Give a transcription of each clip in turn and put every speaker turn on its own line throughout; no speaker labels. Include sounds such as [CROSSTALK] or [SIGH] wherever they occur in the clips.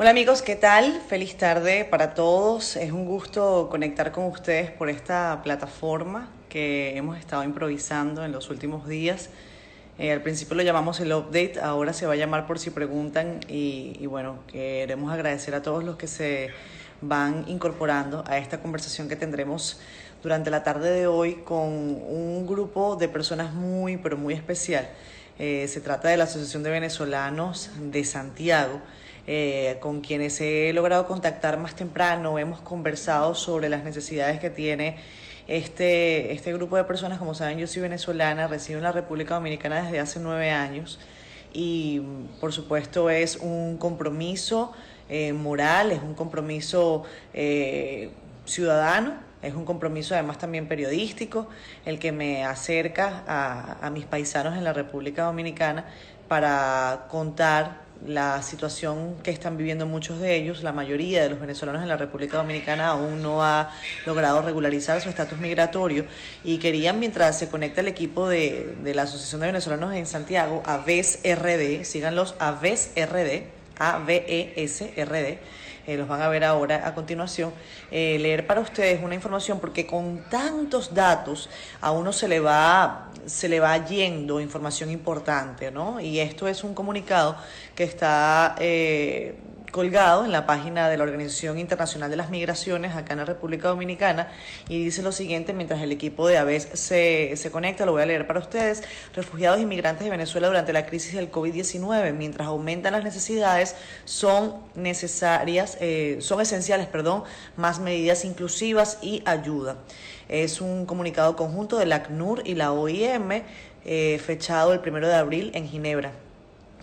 Hola amigos, ¿qué tal? Feliz tarde para todos. Es un gusto conectar con ustedes por esta plataforma que hemos estado improvisando en los últimos días. Eh, al principio lo llamamos el update, ahora se va a llamar por si preguntan y, bueno, queremos agradecer a todos los que se van incorporando a esta conversación que tendremos durante la tarde de hoy con un grupo de personas muy, pero muy especial. Eh, se trata de la Asociación de Venezolanos de Santiago eh, con quienes he logrado contactar más temprano, hemos conversado sobre las necesidades que tiene este, este grupo de personas. Como saben, yo soy venezolana, resido en la República Dominicana desde hace nueve años y por supuesto es un compromiso eh, moral, es un compromiso eh, ciudadano, es un compromiso además también periodístico, el que me acerca a, a mis paisanos en la República Dominicana para contar la situación que están viviendo muchos de ellos, la mayoría de los venezolanos en la República Dominicana aún no ha logrado regularizar su estatus migratorio. Y querían, mientras se conecta el equipo de, de la Asociación de Venezolanos en Santiago, AVES RD, síganlos AVES RD, A-V-E-S-R-D, eh, los van a ver ahora a continuación, eh, leer para ustedes una información porque con tantos datos a uno se le va, se le va yendo información importante, ¿no? Y esto es un comunicado que está eh, colgado en la página de la Organización Internacional de las Migraciones acá en la República Dominicana y dice lo siguiente mientras el equipo de AVES se, se conecta, lo voy a leer para ustedes, refugiados y migrantes de Venezuela durante la crisis del COVID-19, mientras aumentan las necesidades, son necesarias, eh, son esenciales, perdón, más medidas inclusivas y ayuda. Es un comunicado conjunto de la ACNUR y la OIM, eh, fechado el primero de abril en Ginebra.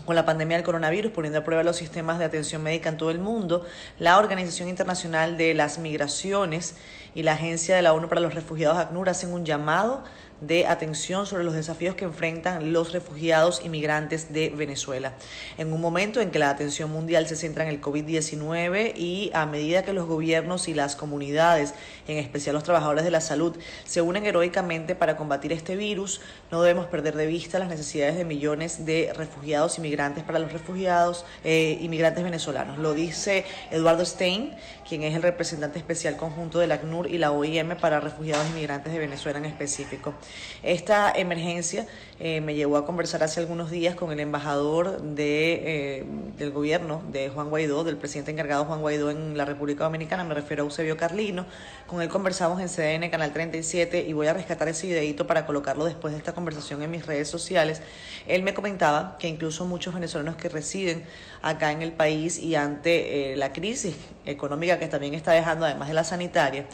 Con la pandemia del coronavirus, poniendo a prueba los sistemas de atención médica en todo el mundo, la Organización Internacional de las Migraciones y la Agencia de la ONU para los Refugiados ACNUR hacen un llamado de atención sobre los desafíos que enfrentan los refugiados y migrantes de Venezuela. En un momento en que la atención mundial se centra en el COVID-19 y a medida que los gobiernos y las comunidades, en especial los trabajadores de la salud, se unen heroicamente para combatir este virus, no debemos perder de vista las necesidades de millones de refugiados y migrantes para los refugiados eh, inmigrantes venezolanos. Lo dice Eduardo Stein, quien es el representante especial conjunto de la ACNUR y la OIM para refugiados y migrantes de Venezuela en específico. Esta emergencia eh, me llevó a conversar hace algunos días con el embajador de, eh, del gobierno de Juan Guaidó, del presidente encargado Juan Guaidó en la República Dominicana, me refiero a Eusebio Carlino. Con él conversamos en CDN Canal 37 y voy a rescatar ese videito para colocarlo después de esta conversación en mis redes sociales. Él me comentaba que incluso muchos venezolanos que residen acá en el país y ante eh, la crisis económica que también está dejando, además de la sanitaria,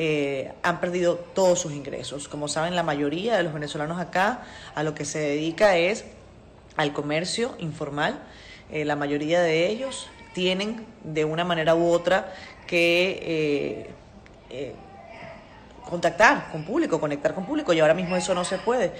eh, han perdido todos sus ingresos. Como saben, la mayoría de los venezolanos acá a lo que se dedica es al comercio informal. Eh, la mayoría de ellos tienen de una manera u otra que eh, contactar con público, conectar con público, y ahora mismo eso no se puede.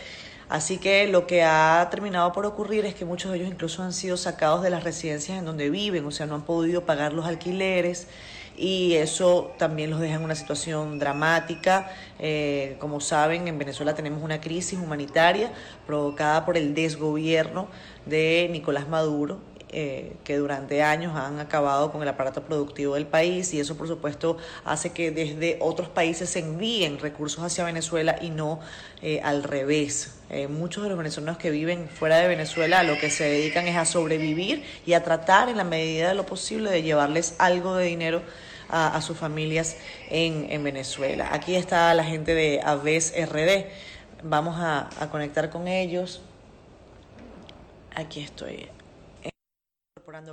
Así que lo que ha terminado por ocurrir es que muchos de ellos incluso han sido sacados de las residencias en donde viven, o sea, no han podido pagar los alquileres y eso también los deja en una situación dramática. Eh, como saben, en Venezuela tenemos una crisis humanitaria provocada por el desgobierno de Nicolás Maduro eh, que durante años han acabado con el aparato productivo del país y eso por supuesto hace que desde otros países se envíen recursos hacia Venezuela y no eh, al revés. Eh, muchos de los venezolanos que viven fuera de Venezuela lo que se dedican es a sobrevivir y a tratar en la medida de lo posible de llevarles algo de dinero a, a sus familias en, en, Venezuela. Aquí está la gente de Aves RD. Vamos a, a conectar con ellos. Aquí estoy.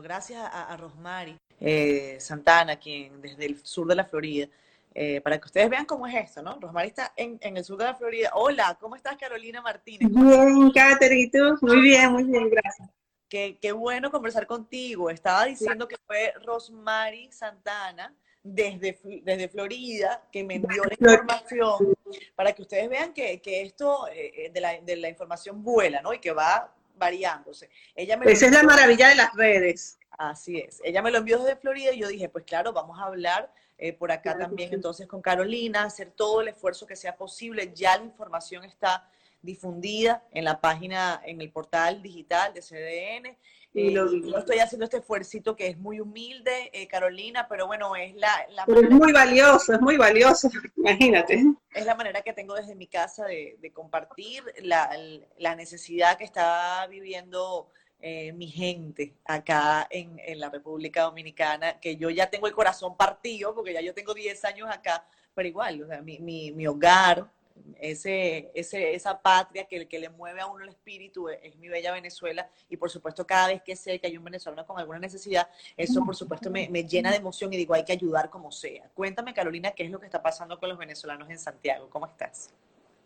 Gracias a, a Rosmary eh, Santana, quien desde el sur de la Florida, eh, para que ustedes vean cómo es esto, ¿no? Rosmary está en, en, el sur de la Florida. Hola, ¿cómo estás, Carolina Martínez?
Bien, Catherine, ¿tú? Muy bien, muy bien, gracias.
Qué, qué bueno conversar contigo. Estaba diciendo que fue Rosmary Santana desde, desde Florida que me envió la información para que ustedes vean que, que esto eh, de, la, de la información vuela, ¿no? Y que va variándose. Ella me
Esa es la maravilla de las redes.
Así es. Ella me lo envió desde Florida y yo dije, pues claro, vamos a hablar eh, por acá claro, también sí. entonces con Carolina, hacer todo el esfuerzo que sea posible. Ya la información está difundida en la página, en el portal digital de CDN. Y lo, yo estoy haciendo este esfuerzo que es muy humilde, Carolina, pero bueno, es la... la
pero es muy valioso, es muy valioso, [LAUGHS] imagínate.
Es la manera que tengo desde mi casa de, de compartir la, la, necesidad que está viviendo eh, mi gente acá en, en, la República Dominicana, que yo ya tengo el corazón partido, porque ya yo tengo 10 años acá, pero igual, o sea, mi, mi, mi hogar, ese, ese, esa patria que, que le mueve a uno el espíritu es, mi bella Venezuela y por supuesto cada vez que sé que hay un venezolano con alguna necesidad, eso por supuesto me, me, llena de emoción y digo hay que ayudar como sea. Cuéntame Carolina, ¿qué es lo que está pasando con los venezolanos en Santiago? ¿Cómo estás?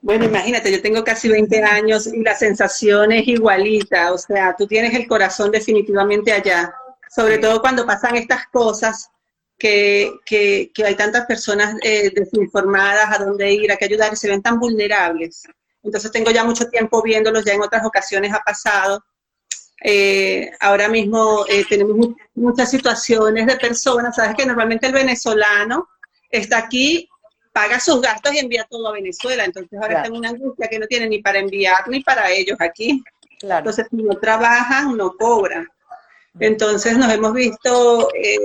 Bueno, imagínate, yo tengo casi 20 años y la sensación es igualita, o sea, tú tienes el corazón definitivamente allá, sobre todo cuando pasan estas cosas que, que, que hay tantas personas eh, desinformadas a dónde ir, a qué ayudar, y se ven tan vulnerables. Entonces tengo ya mucho tiempo viéndolos, ya en otras ocasiones ha pasado. Eh, ahora mismo eh, tenemos muchas situaciones de personas, sabes que normalmente el venezolano está aquí paga sus gastos y envía todo a Venezuela. Entonces ahora claro. una angustia que no tiene ni para enviar ni para ellos aquí. Claro. Entonces, si no trabajan, no cobran. Entonces nos hemos visto eh,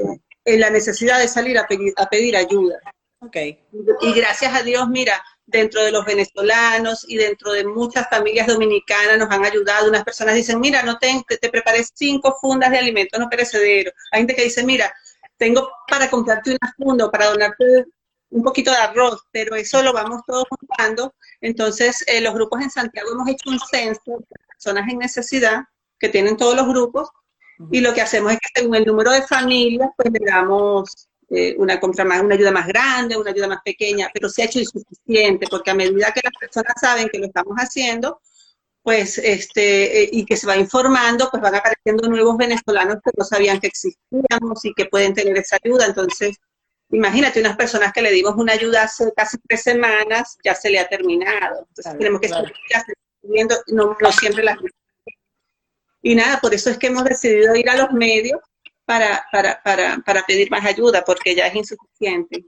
en la necesidad de salir a pedir, a pedir ayuda.
Okay.
Y gracias a Dios, mira, dentro de los venezolanos y dentro de muchas familias dominicanas nos han ayudado. Unas personas dicen, mira, no te, te preparé cinco fundas de alimentos no perecederos. Hay gente que dice, mira, tengo para comprarte una funda o para donarte un poquito de arroz, pero eso lo vamos todos juntando. Entonces, eh, los grupos en Santiago hemos hecho un censo de personas en necesidad que tienen todos los grupos y lo que hacemos es que según el número de familias, pues le damos eh, una compra más, una ayuda más grande, una ayuda más pequeña, pero se ha hecho insuficiente porque a medida que las personas saben que lo estamos haciendo, pues este, eh, y que se va informando, pues van apareciendo nuevos venezolanos que no sabían que existíamos y que pueden tener esa ayuda. Entonces, Imagínate unas personas que le dimos una ayuda hace casi tres semanas, ya se le ha terminado. Entonces claro, tenemos que claro. seguir viendo, no, no siempre las Y nada, por eso es que hemos decidido ir a los medios para, para, para, para pedir más ayuda, porque ya es insuficiente.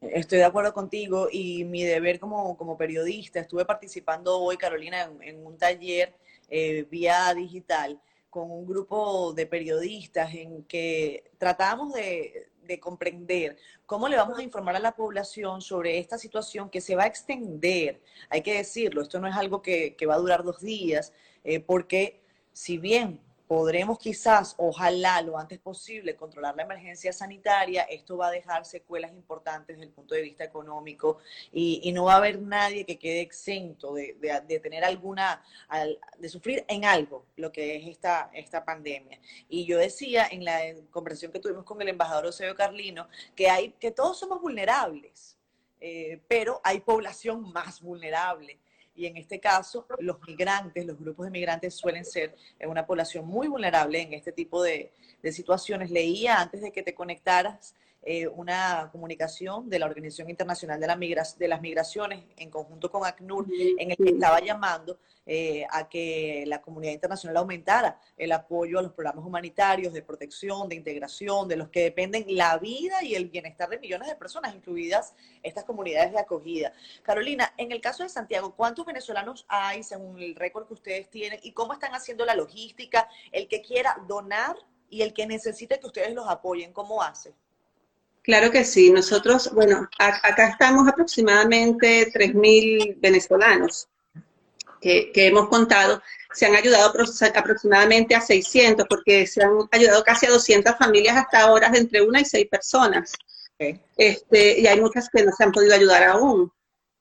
Estoy de acuerdo contigo y mi deber como, como periodista, estuve participando hoy, Carolina, en, un taller eh, vía digital con un grupo de periodistas en que tratábamos de, de comprender cómo le vamos a informar a la población sobre esta situación que se va a extender. Hay que decirlo, esto no es algo que, que va a durar dos días, eh, porque si bien podremos quizás, ojalá lo antes posible, controlar la emergencia sanitaria, esto va a dejar secuelas importantes desde el punto de vista económico y, no va a haber nadie que quede exento de, tener alguna, de sufrir en algo lo que es esta, esta pandemia. Y yo decía en la conversación que tuvimos con el embajador Eusebio Carlino que, hay, que todos somos vulnerables, eh, pero hay población más vulnerable y en este caso los migrantes, los grupos de migrantes suelen ser una población muy vulnerable en este tipo de, de situaciones. Leía antes de que te conectaras eh, una comunicación de la Organización Internacional de, la Migra de las Migraciones en conjunto con ACNUR, en el que estaba llamando eh, a que la comunidad internacional aumentara el apoyo a los programas humanitarios de protección, de integración, de los que dependen la vida y el bienestar de millones de personas, incluidas estas comunidades de acogida. Carolina, en el caso de Santiago, ¿cuántos venezolanos hay según el récord que ustedes tienen y cómo están haciendo la logística? El que quiera donar y el que necesite que ustedes los apoyen, ¿cómo hace?
Claro que sí. Nosotros, bueno, acá estamos aproximadamente 3.000 venezolanos que, que, hemos contado. Se han ayudado aproximadamente a 600 porque se han ayudado casi a 200 familias hasta ahora de entre una y seis personas. Okay. Este, y hay muchas que no se han podido ayudar aún.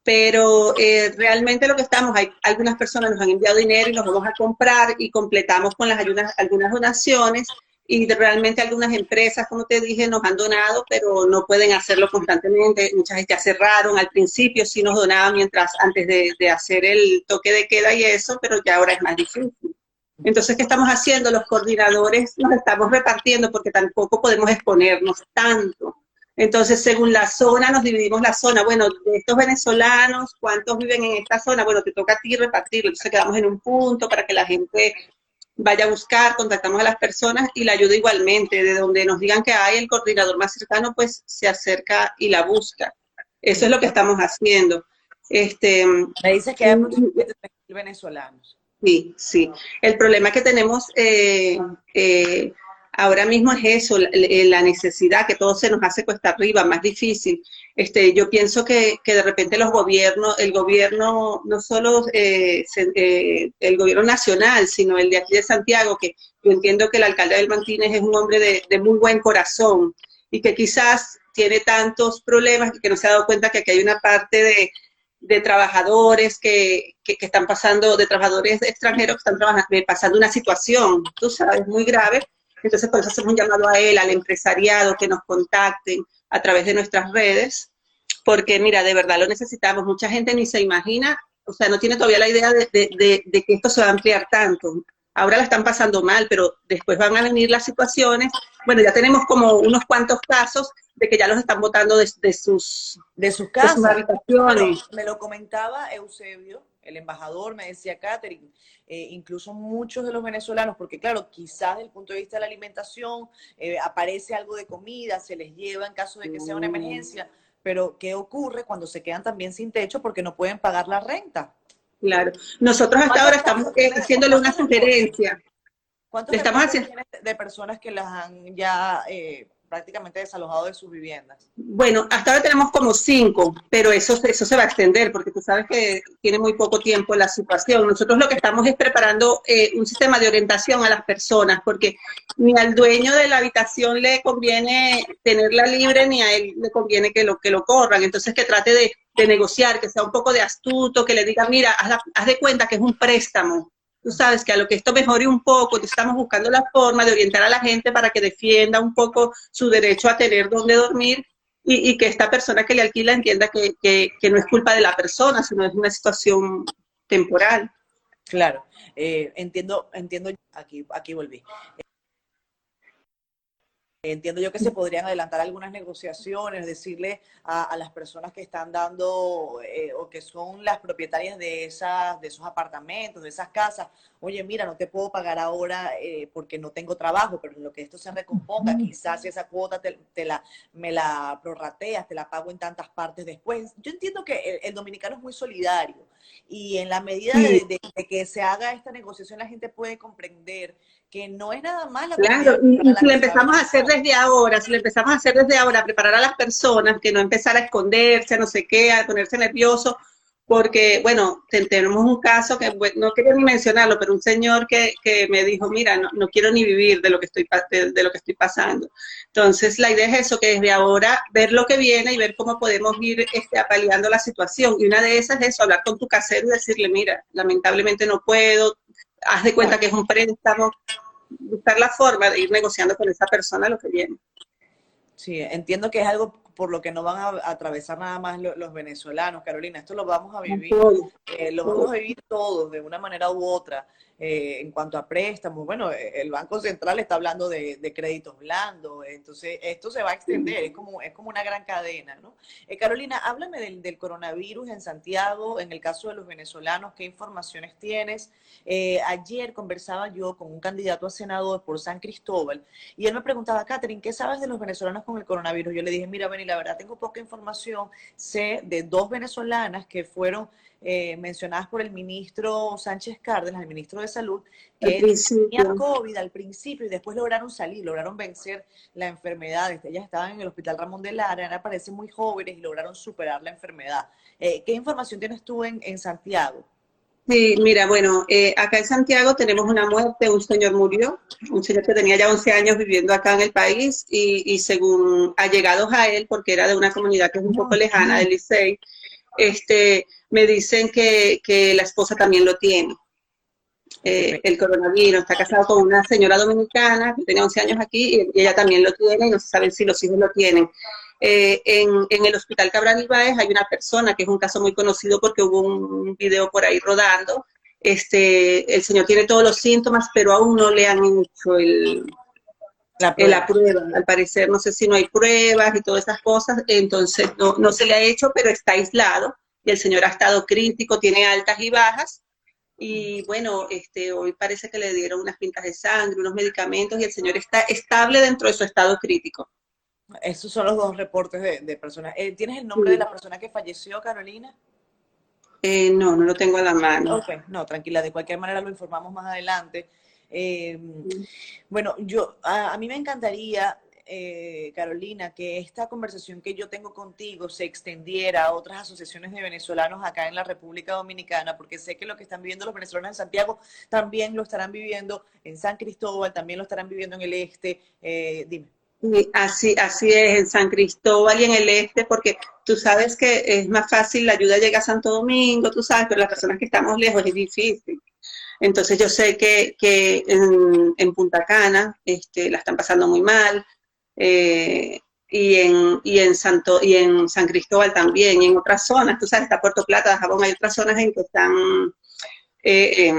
Pero eh, realmente lo que estamos, hay algunas personas nos han enviado dinero y nos vamos a comprar y completamos con las ayudas, algunas donaciones y realmente algunas empresas, como te dije, nos han donado, pero no pueden hacerlo constantemente. Muchas ya cerraron. Al principio sí nos donaban mientras, antes de, de, hacer el toque de queda y eso, pero ya ahora es más difícil. Entonces, ¿qué estamos haciendo? Los coordinadores nos estamos repartiendo porque tampoco podemos exponernos tanto. Entonces, según la zona, nos dividimos la zona. Bueno, de estos venezolanos, ¿cuántos viven en esta zona? Bueno, te toca a ti repartirlo. Entonces, quedamos en un punto para que la gente vaya a buscar, contactamos a las personas y la ayuda igualmente. De donde nos digan que hay el coordinador más cercano, pues se acerca y la busca. Eso es lo que estamos haciendo. Este,
Me dice que hay muchos venezolanos.
Sí, sí. El problema que tenemos eh, eh, ahora mismo es eso, la, necesidad que todo se nos hace cuesta arriba, más difícil. Este, yo pienso que, de repente los gobiernos, el gobierno, no solo eh, el gobierno nacional, sino el de aquí de Santiago, que yo entiendo que el alcalde del Martínez es un hombre de, de muy buen corazón y que quizás tiene tantos problemas que no se ha dado cuenta que aquí hay una parte de, de trabajadores que, que, están pasando, de trabajadores extranjeros que están trabajando, eh, pasando una situación, tú sabes, muy grave. Entonces, por eso hacemos un llamado a él, al empresariado, que nos contacten a través de nuestras redes, porque mira, de verdad lo necesitamos. Mucha gente ni se imagina, o sea, no tiene todavía la idea de, de, de que esto se va a ampliar tanto. Ahora la están pasando mal, pero después van a venir las situaciones. Bueno, ya tenemos como unos cuantos casos de que ya los están votando de, sus,
de sus casas. habitaciones. me lo comentaba Eusebio, el embajador, me decía Catherine, eh, incluso muchos de los venezolanos, porque claro, quizás desde el punto de vista de la alimentación eh, aparece algo de comida, se les lleva en caso de que sea una mm. emergencia, pero ¿qué ocurre cuando se quedan también sin techo porque no pueden pagar la renta?
Claro, nosotros hasta ahora estamos eh, haciéndole una sugerencia.
¿Cuántos estamos haciendo? de personas que las han ya prácticamente desalojado de sus viviendas?
Bueno, hasta ahora tenemos como cinco, pero eso, eso se va a extender porque tú sabes que tiene muy poco tiempo la situación. Nosotros lo que estamos es preparando eh, un sistema de orientación a las personas porque ni al dueño de la habitación le conviene tenerla libre ni a él le conviene que lo, que lo corran. Entonces que trate de, de negociar, que sea un poco de astuto, que le diga, mira, haz, haz de cuenta que es un préstamo tú sabes que a lo que esto mejore un poco, estamos buscando la forma de orientar a la gente para que defienda un poco su derecho a tener donde dormir y, que esta persona que le alquila entienda que, no es culpa de la persona, sino es una situación temporal.
Claro, eh, entiendo, entiendo, aquí, aquí volví. Entiendo yo que se podrían adelantar algunas negociaciones, decirle a, las personas que están dando eh, o que son las propietarias de, esas, de esos apartamentos, de esas casas, oye, mira, no te puedo pagar ahora eh, porque no tengo trabajo, pero en lo que esto se recomponga, quizás esa cuota te, la, me la prorrateas, te la pago en tantas partes después. Yo entiendo que el, dominicano es muy solidario y en la medida de que se haga esta negociación, la gente puede comprender que no es nada más
Claro, y, si le empezamos a hacer desde ahora, si le empezamos a hacer desde ahora, a preparar a las personas, que no empezar a esconderse, a no sé qué, a ponerse nervioso, porque, bueno, tenemos un caso que no quería ni mencionarlo, pero un señor que, que me dijo, mira, no, no, quiero ni vivir de lo, que estoy, de, lo que estoy pasando. Entonces, la idea es eso, que desde ahora ver lo que viene y ver cómo podemos ir este, apaleando la situación. Y una de esas es eso, hablar con tu casero y decirle, mira, lamentablemente no puedo, haz de cuenta que es un préstamo, buscar la forma de ir negociando con esa persona lo que viene.
Sí, entiendo que es algo por lo que no van a atravesar nada más los, venezolanos, Carolina. Esto lo vamos a vivir, eh, lo vamos a vivir todos de una manera u otra. Eh, en cuanto a préstamos, bueno, eh, el Banco Central está hablando de, créditos blandos, entonces esto se va a extender, es como, es como una gran cadena, ¿no? Eh, Carolina, háblame del, coronavirus en Santiago, en el caso de los venezolanos, ¿qué informaciones tienes? ayer conversaba yo con un candidato a senador por San Cristóbal y él me preguntaba, Catherine, ¿qué sabes de los venezolanos con el coronavirus? Yo le dije, mira, Beni, la verdad tengo poca información, sé de dos venezolanas que fueron eh, mencionadas por el ministro Sánchez Cárdenas, el ministro de Salud, que tenían COVID al principio y después lograron salir, lograron vencer la enfermedad. Este, ellas estaban en el Hospital Ramón de Lara, eran parecen muy jóvenes y lograron superar la enfermedad. Eh, ¿Qué información tienes tú en, Santiago?
Sí, mira, bueno, eh, acá en Santiago tenemos una muerte, un señor murió, un señor que tenía ya 11 años viviendo acá en el país y, y según allegados a él, porque era de una comunidad que es un poco lejana del Licey, este, me dicen que, la esposa también lo tiene. Eh, el coronavirus, está casado con una señora dominicana que tiene 11 años aquí y, ella también lo tiene y no se sabe si los hijos lo tienen. Eh, en, el hospital Cabral Ibáez hay una persona que es un caso muy conocido porque hubo un video por ahí rodando. Este, el señor tiene todos los síntomas, pero aún no le han hecho el, la prueba. Al parecer, no sé si no hay pruebas y todas esas cosas, entonces no, no se le ha hecho, pero está aislado y el señor ha estado crítico, tiene altas y bajas. Y bueno, este, hoy parece que le dieron unas pintas de sangre, unos medicamentos y el señor está estable dentro de su estado crítico.
Esos son los dos reportes de, personas. Eh, ¿Tienes el nombre de la persona que falleció, Carolina?
Eh, no, no lo tengo a la mano.
Ok, no, tranquila, de cualquier manera lo informamos más adelante. Eh, bueno, yo, a, mí me encantaría, eh, Carolina, que esta conversación que yo tengo contigo se extendiera a otras asociaciones de venezolanos acá en la República Dominicana, porque sé que lo que están viviendo los venezolanos en Santiago también lo estarán viviendo en San Cristóbal, también lo estarán viviendo en el este. dime
así, así es, en San Cristóbal y en el este, porque tú sabes que es más fácil, la ayuda llega a Santo Domingo, tú sabes, pero las personas que estamos lejos es difícil. Entonces yo sé que, que en, Punta Cana este, la están pasando muy mal, eh, y, en, y, en Santo, y en San Cristóbal también, y en otras zonas, tú sabes, está Puerto Plata, Jabón, hay otras zonas en que están... Eh,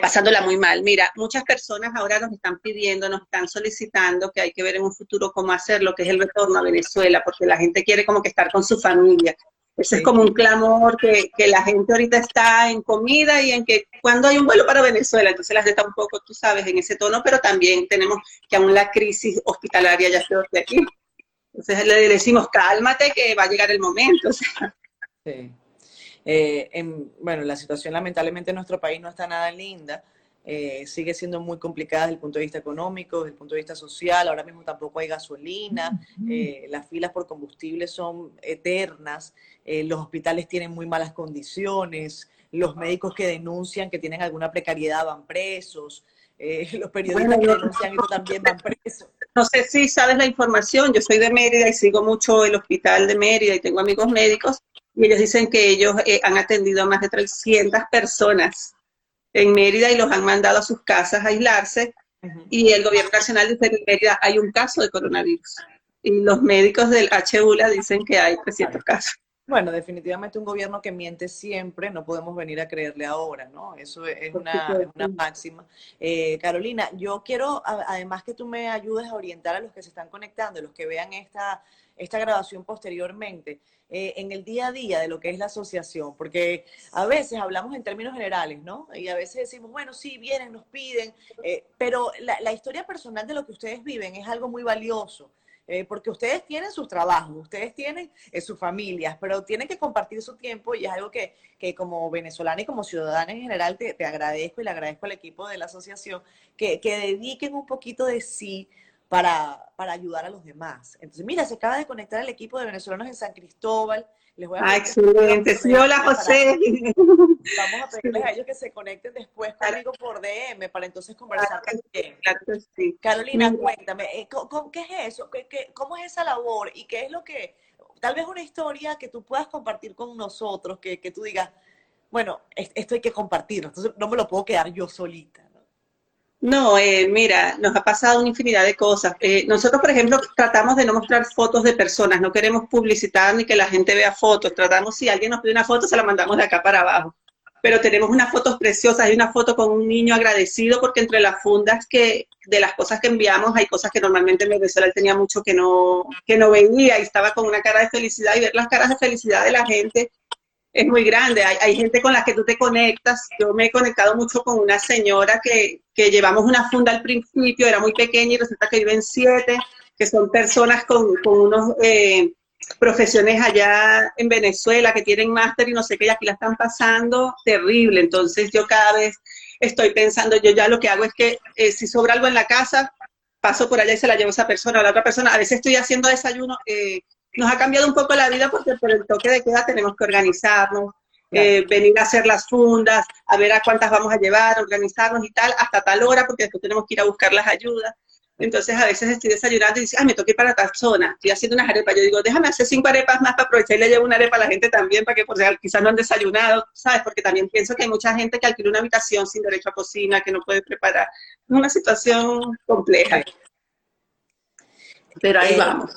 pasándola muy mal. Mira, muchas personas ahora nos están pidiendo, nos están solicitando que hay que ver en un futuro cómo hacer lo que es el retorno a Venezuela, porque la gente quiere como que estar con su familia. Ese es como un clamor que, que, la gente ahorita está en comida y en que cuando hay un vuelo para Venezuela, entonces las está un poco, tú sabes, en ese tono, pero también tenemos que aún la crisis hospitalaria ya se de aquí. Entonces le decimos, cálmate que va a llegar el momento. [LAUGHS]
Sí. Eh, en, bueno, la situación lamentablemente en nuestro país no está nada linda. Eh, sigue siendo muy complicada desde el punto de vista económico, desde el punto de vista social. Ahora mismo tampoco hay gasolina, eh, las filas por combustible son eternas, los hospitales tienen muy malas condiciones, los médicos que denuncian que tienen alguna precariedad van presos, [LAUGHS] los periodistas que denuncian esto también van presos.
No sé si sabes la información, yo soy de Mérida y sigo mucho el hospital de Mérida y tengo amigos médicos y ellos dicen que ellos eh, han atendido a más de 300 personas en Mérida y los han mandado a sus casas a aislarse. Y el gobierno nacional dice que en Mérida hay un caso de coronavirus. Y los médicos del HULA dicen que hay 300 casos.
Bueno, definitivamente un gobierno que miente siempre, no podemos venir a creerle ahora, ¿no? Eso es una, una máxima. Eh, Carolina, yo quiero, además que tú me ayudes a orientar a los que se están conectando, los que vean esta, esta grabación posteriormente, eh, en el día a día de lo que es la asociación, porque a veces hablamos en términos generales, ¿no? Y a veces decimos, bueno, sí, vienen, nos piden, eh, pero la, historia personal de lo que ustedes viven es algo muy valioso. Eh, porque ustedes tienen sus trabajos, ustedes tienen sus familias, pero tienen que compartir su tiempo y es algo que, que como venezolana y como ciudadana en general te, te, agradezco y le agradezco al equipo de la asociación que, que dediquen un poquito de sí para, para, ayudar a los demás. Entonces, mira, se acaba de conectar el equipo de venezolanos en San Cristóbal.
Les voy a ah, excelente. Sí, hola José.
Vamos a pedirles a ellos que se conecten después conmigo por DM para entonces conversar también. Carolina, cuéntame, eh, ¿qué es eso? ¿Qué, cómo es esa labor? ¿Y qué es lo que, tal vez una historia que tú puedas compartir con nosotros, que, que tú digas, bueno, esto hay que compartirlo, entonces no me lo puedo quedar yo solita.
No, eh, mira, nos ha pasado una infinidad de cosas. Eh, nosotros, por ejemplo, tratamos de no mostrar fotos de personas, no queremos publicitar ni que la gente vea fotos. Tratamos, si alguien nos pide una foto, se la mandamos de acá para abajo. Pero tenemos unas fotos preciosas, hay una foto con un niño agradecido porque entre las fundas que de las cosas que enviamos hay cosas que normalmente en Venezuela tenía mucho que no, que no veía y estaba con una cara de felicidad y ver las caras de felicidad de la gente es muy grande. Hay, gente con la que tú te conectas. Yo me he conectado mucho con una señora que, que llevamos una funda al principio, era muy pequeña y resulta que viven siete, que son personas con, con unos eh, profesiones allá en Venezuela que tienen máster y no sé qué, y aquí la están pasando terrible. Entonces yo cada vez estoy pensando, yo ya lo que hago es que eh, si sobra algo en la casa, paso por allá y se la llevo a esa persona o a la otra persona. A veces estoy haciendo desayuno. Eh, nos ha cambiado un poco la vida porque por el toque de queda tenemos que organizarnos, eh, venir a hacer las fundas, a ver a cuántas vamos a llevar, organizarnos y tal, hasta tal hora, porque después tenemos que ir a buscar las ayudas. Entonces a veces estoy desayunando y dice, ay, me toqué para tal zona, estoy haciendo unas arepas. Yo digo, déjame hacer cinco arepas más para aprovechar y le llevo una arepa a la gente también, para que por quizás no han desayunado, ¿sabes? Porque también pienso que hay mucha gente que alquila una habitación sin derecho a cocina, que no puede preparar. Es una situación compleja. Pero ahí eh, vamos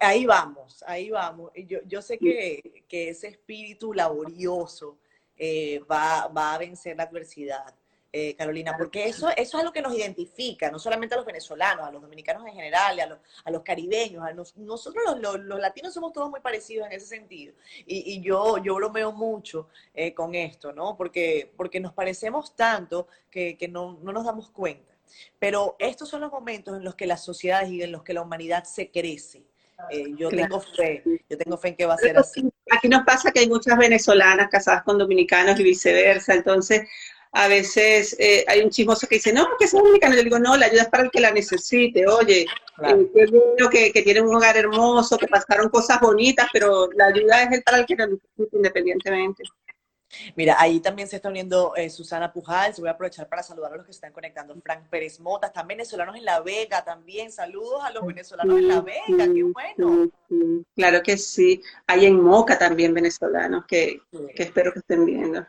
ahí vamos, ahí vamos. Yo, yo sé que, que ese espíritu laborioso eh, va, va, a vencer la adversidad, eh, Carolina, porque eso, eso es lo que nos identifica, no solamente a los venezolanos, a los dominicanos en general, a los, a los caribeños, a nosotros los, los, latinos somos todos muy parecidos en ese sentido. Y, y yo, yo bromeo mucho eh, con esto, ¿no? Porque, porque nos parecemos tanto que, que no, no nos damos cuenta. Pero estos son los momentos en los que las sociedades y en los que la humanidad se crece. Eh, yo tengo fe, yo tengo fe en que va a ser así.
aquí nos pasa que hay muchas venezolanas casadas con dominicanos y viceversa, entonces a veces eh, hay un chismoso que dice, no, porque soy dominicano. Yo digo, no, la ayuda es para el que la necesite. Oye, eh, que, que tiene un hogar hermoso, que pasaron cosas bonitas, pero la ayuda es el para el que la necesite independientemente.
Mira, ahí también se está uniendo eh, Susana Pujal. Se voy a aprovechar para saludar a los que se están conectando. Frank Pérez Mota, están venezolanos en La Vega también. Saludos a los venezolanos en La Vega, qué bueno.
claro que sí. Hay en Moca también venezolanos que, que espero que estén viendo.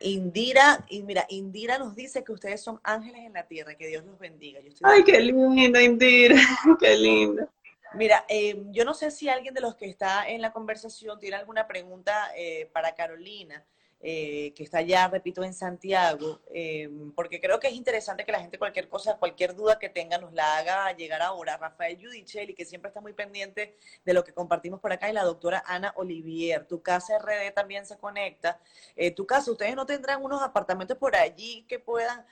Indira, y mira, Indira nos dice que ustedes son ángeles en la tierra, que Dios los bendiga.
Ay, qué linda, Indira, [LAUGHS] qué linda.
Mira, eh, yo no sé si alguien de los que está en la conversación tiene alguna pregunta eh, para Carolina. Eh, que está ya, repito, en Santiago, eh, porque creo que es interesante que la gente cualquier cosa, cualquier duda que tenga, nos la haga llegar ahora. Rafael Judichelli, que siempre está muy pendiente de lo que compartimos por acá, y la doctora Ana Olivier. Tu casa RD también se conecta. Eh, tu casa, ustedes no tendrán unos apartamentos por allí que puedan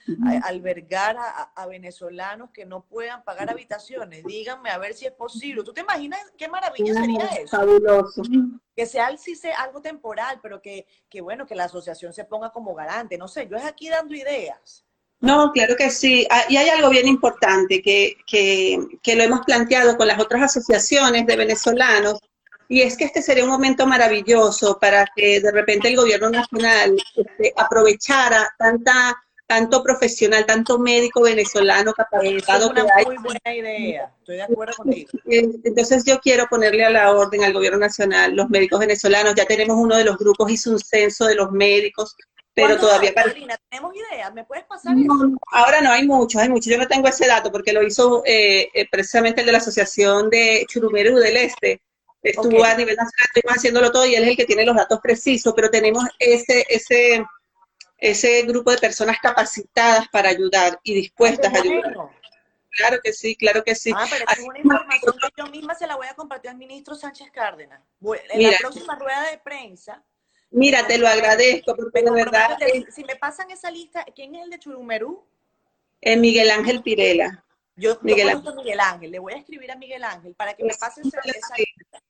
albergar a, venezolanos que no puedan pagar habitaciones. Díganme a ver si es posible. ¿Tú te imaginas qué maravilla sería eso?
Fabuloso
que sea algo temporal, pero que, que, bueno, que la asociación se ponga como garante. No sé, yo es aquí dando ideas.
No, claro que sí. Ah, y hay algo bien importante que, que, que lo hemos planteado con las otras asociaciones de venezolanos, y es que este sería un momento maravilloso para que de repente el gobierno nacional este, aprovechara tanta tanto profesional, tanto médico venezolano capacitado.
Es una muy buena idea, estoy de acuerdo contigo.
Entonces yo quiero ponerle a la orden al gobierno nacional los médicos venezolanos, ya tenemos uno de los grupos, hizo un censo de los médicos, pero todavía...
Tenemos ideas, ¿me puedes pasar eso?
ahora no, hay muchos, hay muchos, yo no tengo ese dato porque lo hizo eh, eh, precisamente el de la Asociación de Churumerú del Este, estuvo a nivel nacional, estuvimos haciéndolo todo y él es el que tiene los datos precisos, pero tenemos ese, ese ese grupo de personas capacitadas para ayudar y dispuestas a ayudar. Claro que sí, claro que sí.
Ah, pero es una información que yo misma se la voy a compartir al ministro Sánchez Cárdenas. En la próxima rueda de prensa.
Mira, te lo agradezco, porque de verdad.
si me pasan esa lista, ¿quién es el de Churumerú?
Eh, Miguel Ángel Pirela.
Yo, Miguel, Ángel. Miguel Ángel. Le voy a escribir a Miguel Ángel para que me pase esa, esa lista.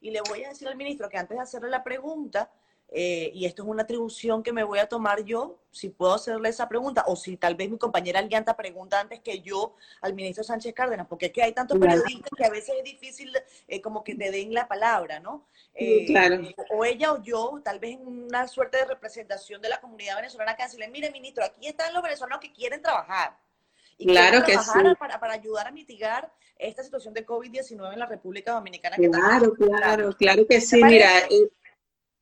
Y le voy a decir al ministro que antes de hacerle la pregunta, eh, y esto es una atribución que me voy a tomar yo, si puedo hacerle esa pregunta, o si tal vez mi compañera Alianta pregunta antes que yo al ministro Sánchez Cárdenas, porque es que hay tantos periodistas que a veces es difícil eh, como que te den la palabra, ¿no?
Eh, claro.
O ella o yo, tal vez en una suerte de representación de la comunidad venezolana, que decirle, mire, ministro, aquí están los venezolanos que quieren trabajar.
Y claro que sí.
Para, para, ayudar a mitigar esta situación de COVID-19 en la República Dominicana.
claro, claro, claro que sí. Mira,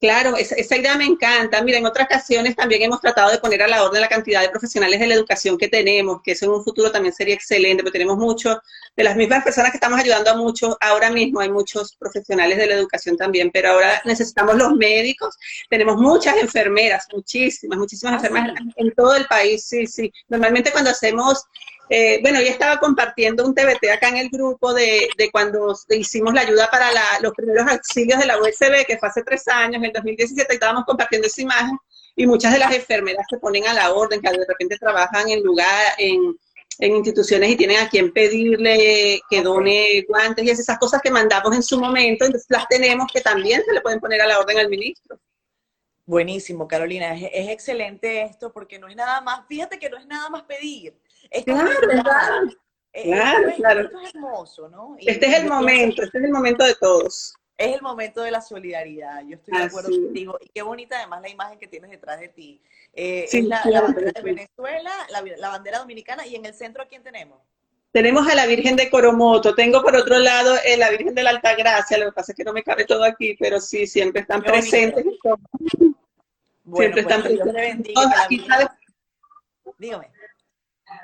Claro, esa, idea me encanta. Mira, en otras ocasiones también hemos tratado de poner a la orden la cantidad de profesionales de la educación que tenemos, que eso en un futuro también sería excelente, porque tenemos muchos, de las mismas personas que estamos ayudando a muchos, ahora mismo hay muchos profesionales de la educación también, pero ahora necesitamos los médicos, tenemos muchas enfermeras, muchísimas, muchísimas ah, enfermeras en todo el país, sí, sí. Normalmente cuando hacemos eh, bueno, yo estaba compartiendo un TBT acá en el grupo de, cuando hicimos la ayuda para los primeros auxilios de la USB, que fue hace tres años, en el 2017, y estábamos compartiendo esa imagen, y muchas de las enfermeras se ponen a la orden, que de repente trabajan en lugar, en, instituciones y tienen a quien pedirle que done guantes y esas cosas que mandamos en su momento, entonces las tenemos que también se le pueden poner a la orden al ministro.
Buenísimo, Carolina. es, excelente esto porque no es nada más, fíjate que no es nada más pedir,
claro, claro.
Claro, claro. Esto es hermoso, ¿no?
este es el momento, este es el momento de todos.
Es el momento de la solidaridad, yo estoy de acuerdo contigo. Y qué bonita además la imagen que tienes detrás de ti. Eh, es la, bandera de Venezuela, la, bandera dominicana, y en el centro, ¿a quién tenemos?
Tenemos a la Virgen de Coromoto, tengo por otro lado eh, la Virgen de la Altagracia, lo que pasa es que no me cabe todo aquí, pero sí, siempre están presentes.
siempre están presentes. Dígame.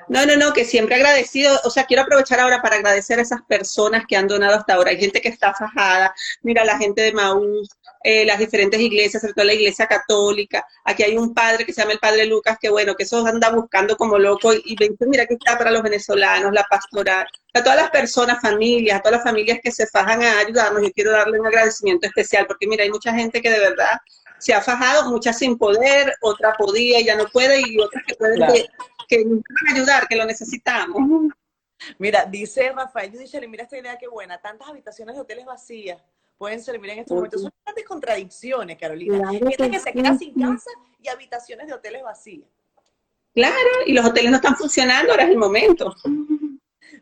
No, no, no, que siempre agradecido, o sea, quiero aprovechar ahora para agradecer a esas personas que han donado hasta ahora. Hay gente que está fajada, mira, la gente de Maús, eh, las diferentes iglesias, sobre todo la iglesia católica. Aquí hay un padre que se llama el Padre Lucas, que bueno, que eso anda buscando como loco y, y mira, que está para los venezolanos, la pastoral, a todas las personas, familias, a todas las familias que se fajan a ayudarnos. Yo quiero darle un agradecimiento especial, porque mira, hay mucha gente que de verdad se ha fajado, muchas sin poder, otra podía y ya no puede, y otras que pueden que nos van a ayudar, que lo necesitamos. [LAUGHS]
Mira, dice Rafael dice, mira esta idea qué buena, tantas habitaciones de hoteles vacías. pueden servir en estos momentos. Son grandes contradicciones, Carolina. Gente que se queda sin casa y habitaciones de hoteles vacías.
Claro, y los hoteles no están funcionando, ahora es el momento.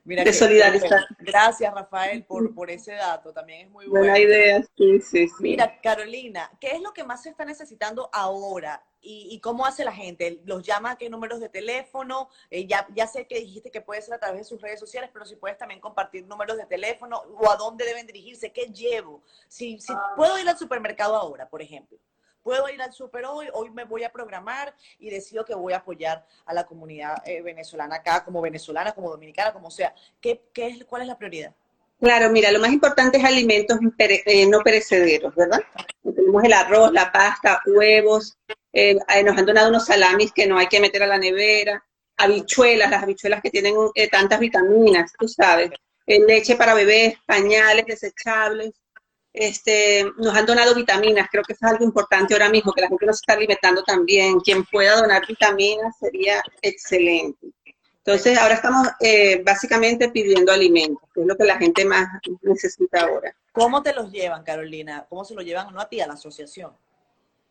Mira de solidaridad. Gracias, Rafael, por, por ese dato. También es muy bueno.
Buena idea, sí, sí, sí.
Mira, Carolina, ¿qué es lo que más se está necesitando ahora? ¿Y, cómo hace la gente? ¿Los llama a qué números de teléfono? Eh, ya, ya sé que dijiste que puede ser a través de sus redes sociales, pero si puedes también compartir números de teléfono o a dónde deben dirigirse, ¿qué llevo? Si, si ah. puedo ir al supermercado ahora, por ejemplo puedo ir al súper hoy, hoy me voy a programar y decido que voy a apoyar a la comunidad eh, venezolana acá, como venezolana, como dominicana, como sea. ¿Qué, qué es, ¿Cuál es la prioridad?
Claro, mira, lo más importante es alimentos eh, no perecederos, ¿verdad? Tenemos el arroz, la pasta, huevos, eh, nos han donado unos salamis que no hay que meter a la nevera, habichuelas, las habichuelas que tienen tantas vitaminas, tú sabes, leche para bebés, pañales desechables, este, nos han donado vitaminas, creo que eso es algo importante ahora mismo, que la gente nos está alimentando también. Quien pueda donar vitaminas sería excelente. Entonces, ahora estamos eh, básicamente pidiendo alimentos, que es lo que la gente más necesita ahora.
¿Cómo te los llevan, Carolina? ¿Cómo se los llevan, no a ti, a la asociación?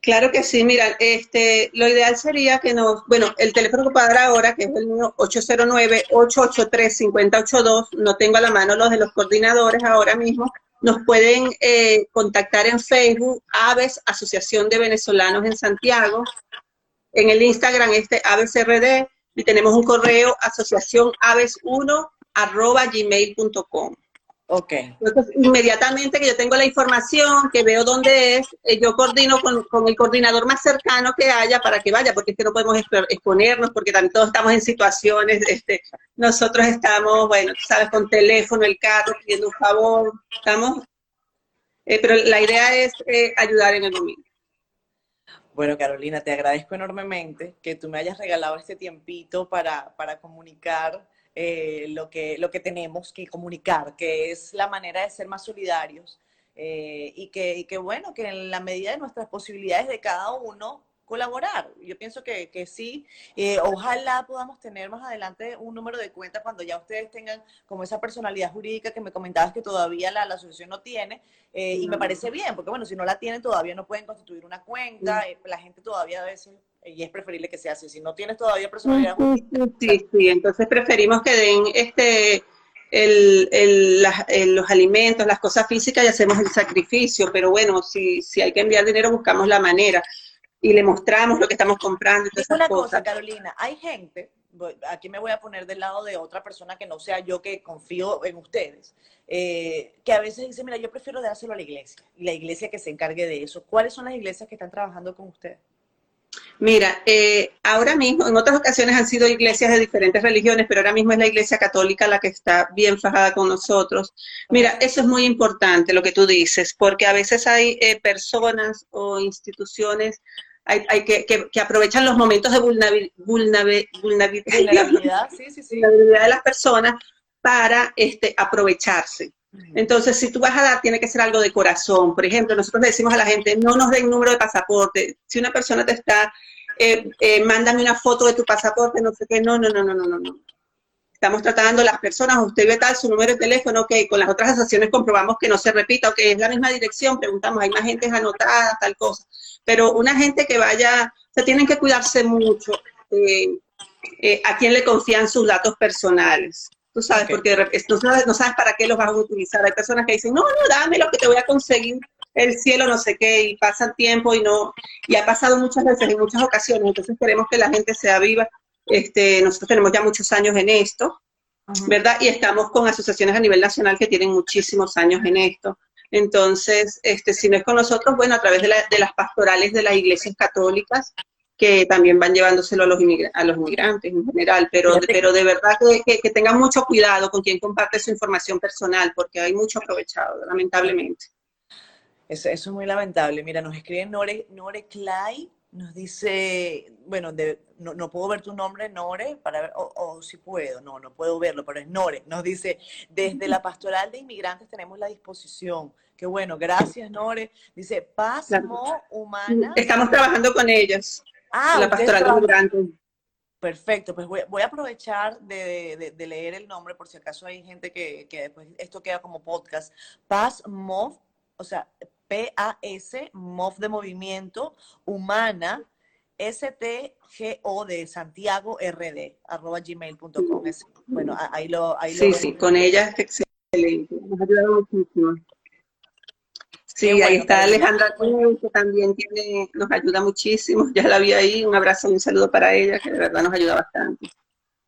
Claro que sí, mira, este, lo ideal sería que nos, bueno, el teléfono que ahora, que es el 809-883-5082, no tengo a la mano los de los coordinadores ahora mismo, nos pueden eh, contactar en Facebook, Aves, Asociación de Venezolanos en Santiago. En el Instagram este AvesRD y tenemos un correo asociación aves1 arroba gmail.com.
Ok.
Entonces, inmediatamente que yo tengo la información, que veo dónde es, eh, yo coordino con, con, el coordinador más cercano que haya para que vaya, porque es que no podemos exponernos, porque también todos estamos en situaciones, este, nosotros estamos, bueno, tú sabes, con teléfono, el carro, pidiendo un favor, estamos, eh, pero la idea es eh, ayudar en el momento.
Bueno, Carolina, te agradezco enormemente que tú me hayas regalado este tiempito para, para comunicar eh, lo, que, lo que tenemos que comunicar, que es la manera de ser más solidarios eh, y, que, y, que, bueno, que en la medida de nuestras posibilidades de cada uno, colaborar. Yo pienso que, que sí. Eh, ojalá podamos tener más adelante un número de cuenta cuando ya ustedes tengan como esa personalidad jurídica que me comentabas que todavía la, la asociación no tiene. y me parece bien, porque bueno, si no la tienen todavía no pueden constituir una cuenta. la gente todavía a veces y es preferible que sea así. Si no tienes todavía personalidad
Sí, sí, entonces preferimos que den este el, los alimentos, las cosas físicas y hacemos el sacrificio, pero bueno, si, si hay que enviar dinero, buscamos la manera y le mostramos lo que estamos comprando.
Y una cosa, Carolina, hay gente, aquí me voy a poner del lado de otra persona que no sea yo que confío en ustedes, eh, que a veces dice, mira, yo prefiero dárselo a la iglesia y la iglesia que se encargue de eso. ¿Cuáles son las iglesias que están trabajando con ustedes?
Mira, eh, ahora mismo, en otras ocasiones han sido iglesias de diferentes religiones, pero ahora mismo es la iglesia católica la que está bien fajada con nosotros. Mira, eso es muy importante lo que tú dices, porque a veces hay eh, personas o instituciones hay, que, que, aprovechan los momentos de vulnerabilidad, sí, sí, sí. de las personas para este, aprovecharse. Entonces, si tú vas a dar, tiene que ser algo de corazón. Por ejemplo, nosotros le decimos a la gente, no nos den número de pasaporte. Si una persona te está, eh, eh, mándame una foto de tu pasaporte, no sé qué, no, no, no, no, no, no. Estamos tratando las personas, usted ve tal su número de teléfono, ok, con las otras asociaciones comprobamos que no se repita, ok, es la misma dirección, preguntamos, hay más gente anotada, tal cosa. Pero una gente que vaya, se tienen que cuidarse mucho eh, eh, a quién le confían sus datos personales tú sabes, porque no sabes, no sabes para qué los vas a utilizar. Hay personas que dicen, no, no, dame lo que te voy a conseguir el cielo, no sé qué, y pasa tiempo y no, y ha pasado muchas veces, en muchas ocasiones, entonces queremos que la gente sea viva. Este, nosotros tenemos ya muchos años en esto, ¿verdad? Y estamos con asociaciones a nivel nacional que tienen muchísimos años en esto. Entonces, este, si no es con nosotros, bueno, a través de, de las pastorales de las iglesias católicas, que también van llevándoselo a los, a los inmigrantes en general, pero, pero de verdad que, que, tengan mucho cuidado con quien comparte su información personal, porque hay mucho aprovechado, lamentablemente.
Eso, eso es muy lamentable. Mira, nos escribe Nore, Nore Clay, nos dice, bueno, de, no, no, puedo ver tu nombre, Nore, para ver, o, si puedo, no, no puedo verlo, pero es Nore. Nos dice, desde la [LAUGHS] pastoral de inmigrantes tenemos la disposición. Qué bueno, gracias, Nore. Dice, paz humana.
Estamos trabajando con ellos.
Ah, la pastoral de Perfecto, pues voy, a aprovechar de, leer el nombre por si acaso hay gente que, después esto queda como podcast. Paz Mov o sea, P-A-S, MOV de movimiento, humana, STGO de Santiago RD, arroba gmail.com. Bueno, ahí lo. Ahí
sí, sí, con ella es excelente. Nos ayuda muchísimo. Sí, ahí está Alejandra que también tiene, nos ayuda muchísimo. Ya la vi ahí. Un abrazo y un saludo para ella, que de verdad nos ayuda bastante.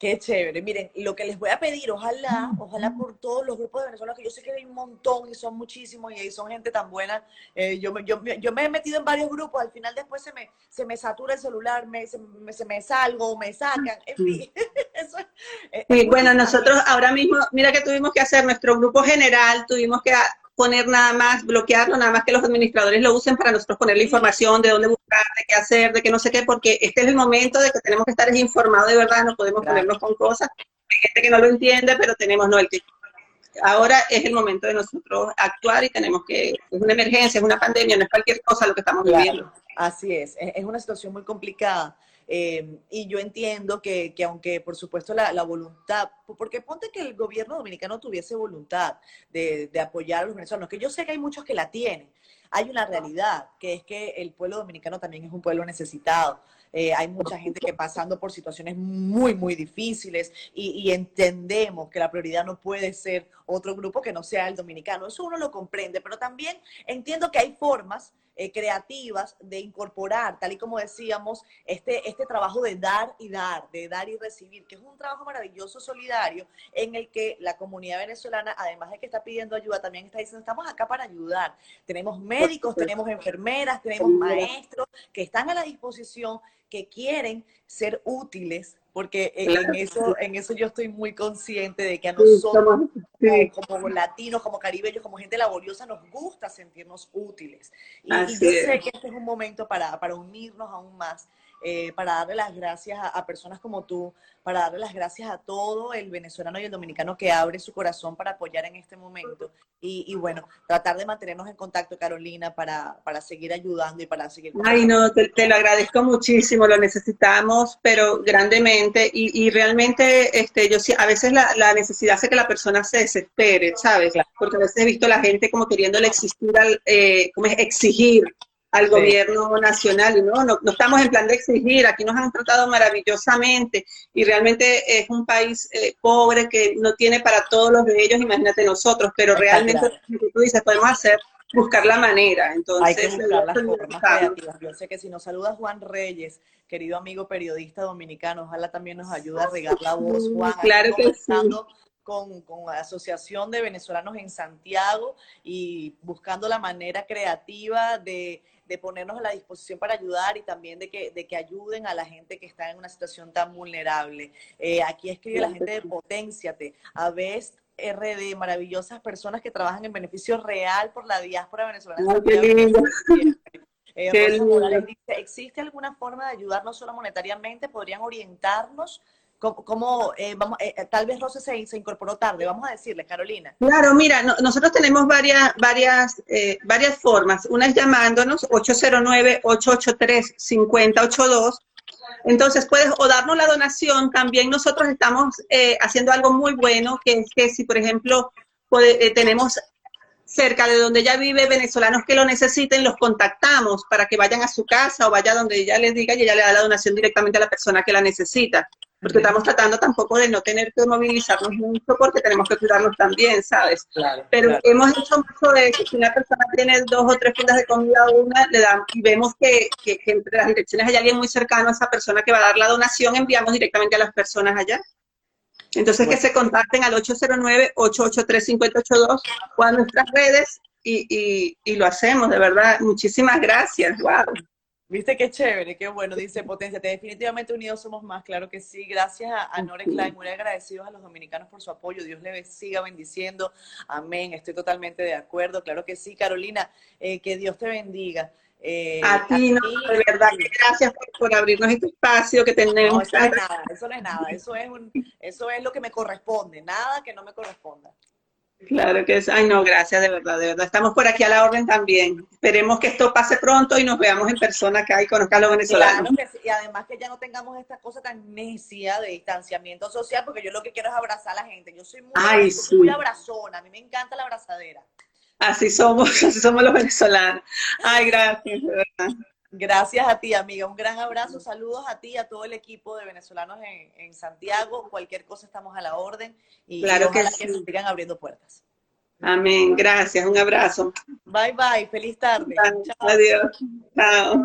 Qué chévere. Miren, lo que les voy a pedir, ojalá, ojalá por todos los grupos de Venezuela, que yo sé que hay un montón y son muchísimos y ahí son gente tan buena. Eh, yo, yo, yo, me he metido en varios grupos, al final después se me, se me satura el celular, me, se, me, se me salgo, me sacan, en fin. [LAUGHS] Eso
sí, bueno, nosotros ahora mismo, mira que tuvimos que hacer nuestro grupo general, tuvimos que poner nada más, bloquearlo, nada más que los administradores lo usen para nosotros poner la información de dónde buscar, de qué hacer, de qué no sé qué, porque este es el momento de que tenemos que estar informados de verdad, no podemos ponernos con cosas. Hay gente que no lo entiende, pero tenemos, no, el que ahora es el momento de nosotros actuar y tenemos que, es una emergencia, es una pandemia, no es cualquier cosa lo que estamos viviendo.
Así es, es una situación muy complicada. Eh, y yo entiendo que, que aunque por supuesto la, la, voluntad, porque ponte que el gobierno dominicano tuviese voluntad de, de, apoyar a los venezolanos, que yo sé que hay muchos que la tienen, hay una realidad, que es que el pueblo dominicano también es un pueblo necesitado. Eh, hay mucha gente que pasando por situaciones muy, muy difíciles y, y, entendemos que la prioridad no puede ser otro grupo que no sea el dominicano. Eso uno lo comprende, pero también entiendo que hay formas eh, creativas de incorporar, tal y como decíamos, este, este trabajo de dar y dar, de dar y recibir, que es un trabajo maravilloso, solidario, en el que la comunidad venezolana, además de que está pidiendo ayuda, también está diciendo, estamos acá para ayudar. Tenemos médicos, tenemos enfermeras, tenemos maestros que están a la disposición, que quieren ser útiles porque en eso, en eso yo estoy muy consciente de que a nosotros, como, latinos, como caribeños, como gente laboriosa, nos gusta sentirnos útiles. Y, y yo sé que este es un momento para, para unirnos aún más eh, para darle las gracias a, personas como tú, para darle las gracias a todo el venezolano y el dominicano que abre su corazón para apoyar en este momento. Y, bueno, tratar de mantenernos en contacto, Carolina, para, para seguir ayudando y para seguir...
Ay, no, te, lo agradezco muchísimo, lo necesitamos, pero grandemente. Y, y realmente, este, yo sí, a veces la, la, necesidad hace que la persona se desespere, ¿sabes? Porque a veces he visto a la gente como queriéndole existir, al, eh, como es exigir al gobierno nacional. No, no, no, estamos en plan de exigir, aquí nos han tratado maravillosamente y realmente es un país eh, pobre que no tiene para todos los de ellos, imagínate nosotros, pero realmente lo que tú dices, podemos hacer buscar la manera. Entonces,
Hay que buscar las formas creativas. Yo sé que si nos saluda Juan Reyes, querido amigo periodista dominicano, ojalá también nos ayude a regar la voz, Juan.
Claro que sí
con, con, la Asociación de Venezolanos en Santiago y buscando la manera creativa de, de, ponernos a la disposición para ayudar y también de que, de que ayuden a la gente que está en una situación tan vulnerable. Eh, aquí escribe la gente de Potenciate, a Best RD, maravillosas personas que trabajan en beneficio real por la diáspora venezolana. [LAUGHS] Eh, ¿existe alguna forma de ayudar no solo monetariamente? ¿Podrían orientarnos ¿Cómo, eh, vamos, eh, eh, tal vez Rosa se, se, incorporó tarde? Vamos a decirle, Carolina.
Claro, mira, nosotros tenemos varias, varias, varias formas. Una es llamándonos 809-883-5082. Entonces puedes o darnos la donación. También nosotros estamos haciendo algo muy bueno, que es que si, por ejemplo, tenemos cerca de donde ella vive venezolanos que lo necesiten, los contactamos para que vayan a su casa o vaya donde ella les diga y ella le da la donación directamente a la persona que la necesita porque estamos tratando tampoco de no tener que movilizarnos mucho porque tenemos que cuidarnos también, ¿sabes? Pero hemos hecho mucho de que si una persona tiene dos o tres fundas de comida o una, le damos y vemos que, que, entre las direcciones hay alguien muy cercano a esa persona que va a dar la donación, enviamos directamente a las personas allá. Entonces que se contacten al 809-883-5882 o a nuestras redes y, y, y, lo hacemos, de verdad. Muchísimas gracias. Wow.
Viste qué chévere, qué bueno, dice Potencia. Definitivamente unidos somos más, claro que sí. Gracias a, Nore Klein, muy agradecidos a los dominicanos por su apoyo. Dios le siga bendiciendo. Amén. Estoy totalmente de acuerdo, claro que sí. Carolina, eh, que Dios te bendiga.
Eh, a ti, no, de verdad que gracias por, abrirnos este espacio que tenemos.
eso no es nada, eso no es nada, eso es, un, eso es lo que me corresponde, nada que no me corresponda.
Claro que es. Ay, no, gracias, de verdad, de verdad. Estamos por aquí a la orden también. Esperemos que esto pase pronto y nos veamos en persona acá y conozcan a los venezolanos.
y además que ya no tengamos esta cosa tan necia de distanciamiento social, porque yo lo que quiero es abrazar a la gente. Yo soy muy, muy abrazona, a mí me encanta la abrazadera.
Así somos, [LAUGHS] así somos los venezolanos. Ay, gracias, de verdad.
Gracias a ti, amiga. Un gran abrazo. Saludos a ti y a todo el equipo de venezolanos en, Santiago. Cualquier cosa estamos a la orden y,
claro
que, que nos sigan abriendo puertas.
Amén. Gracias. Un abrazo.
Bye, bye. Feliz tarde.
Adiós. Chao.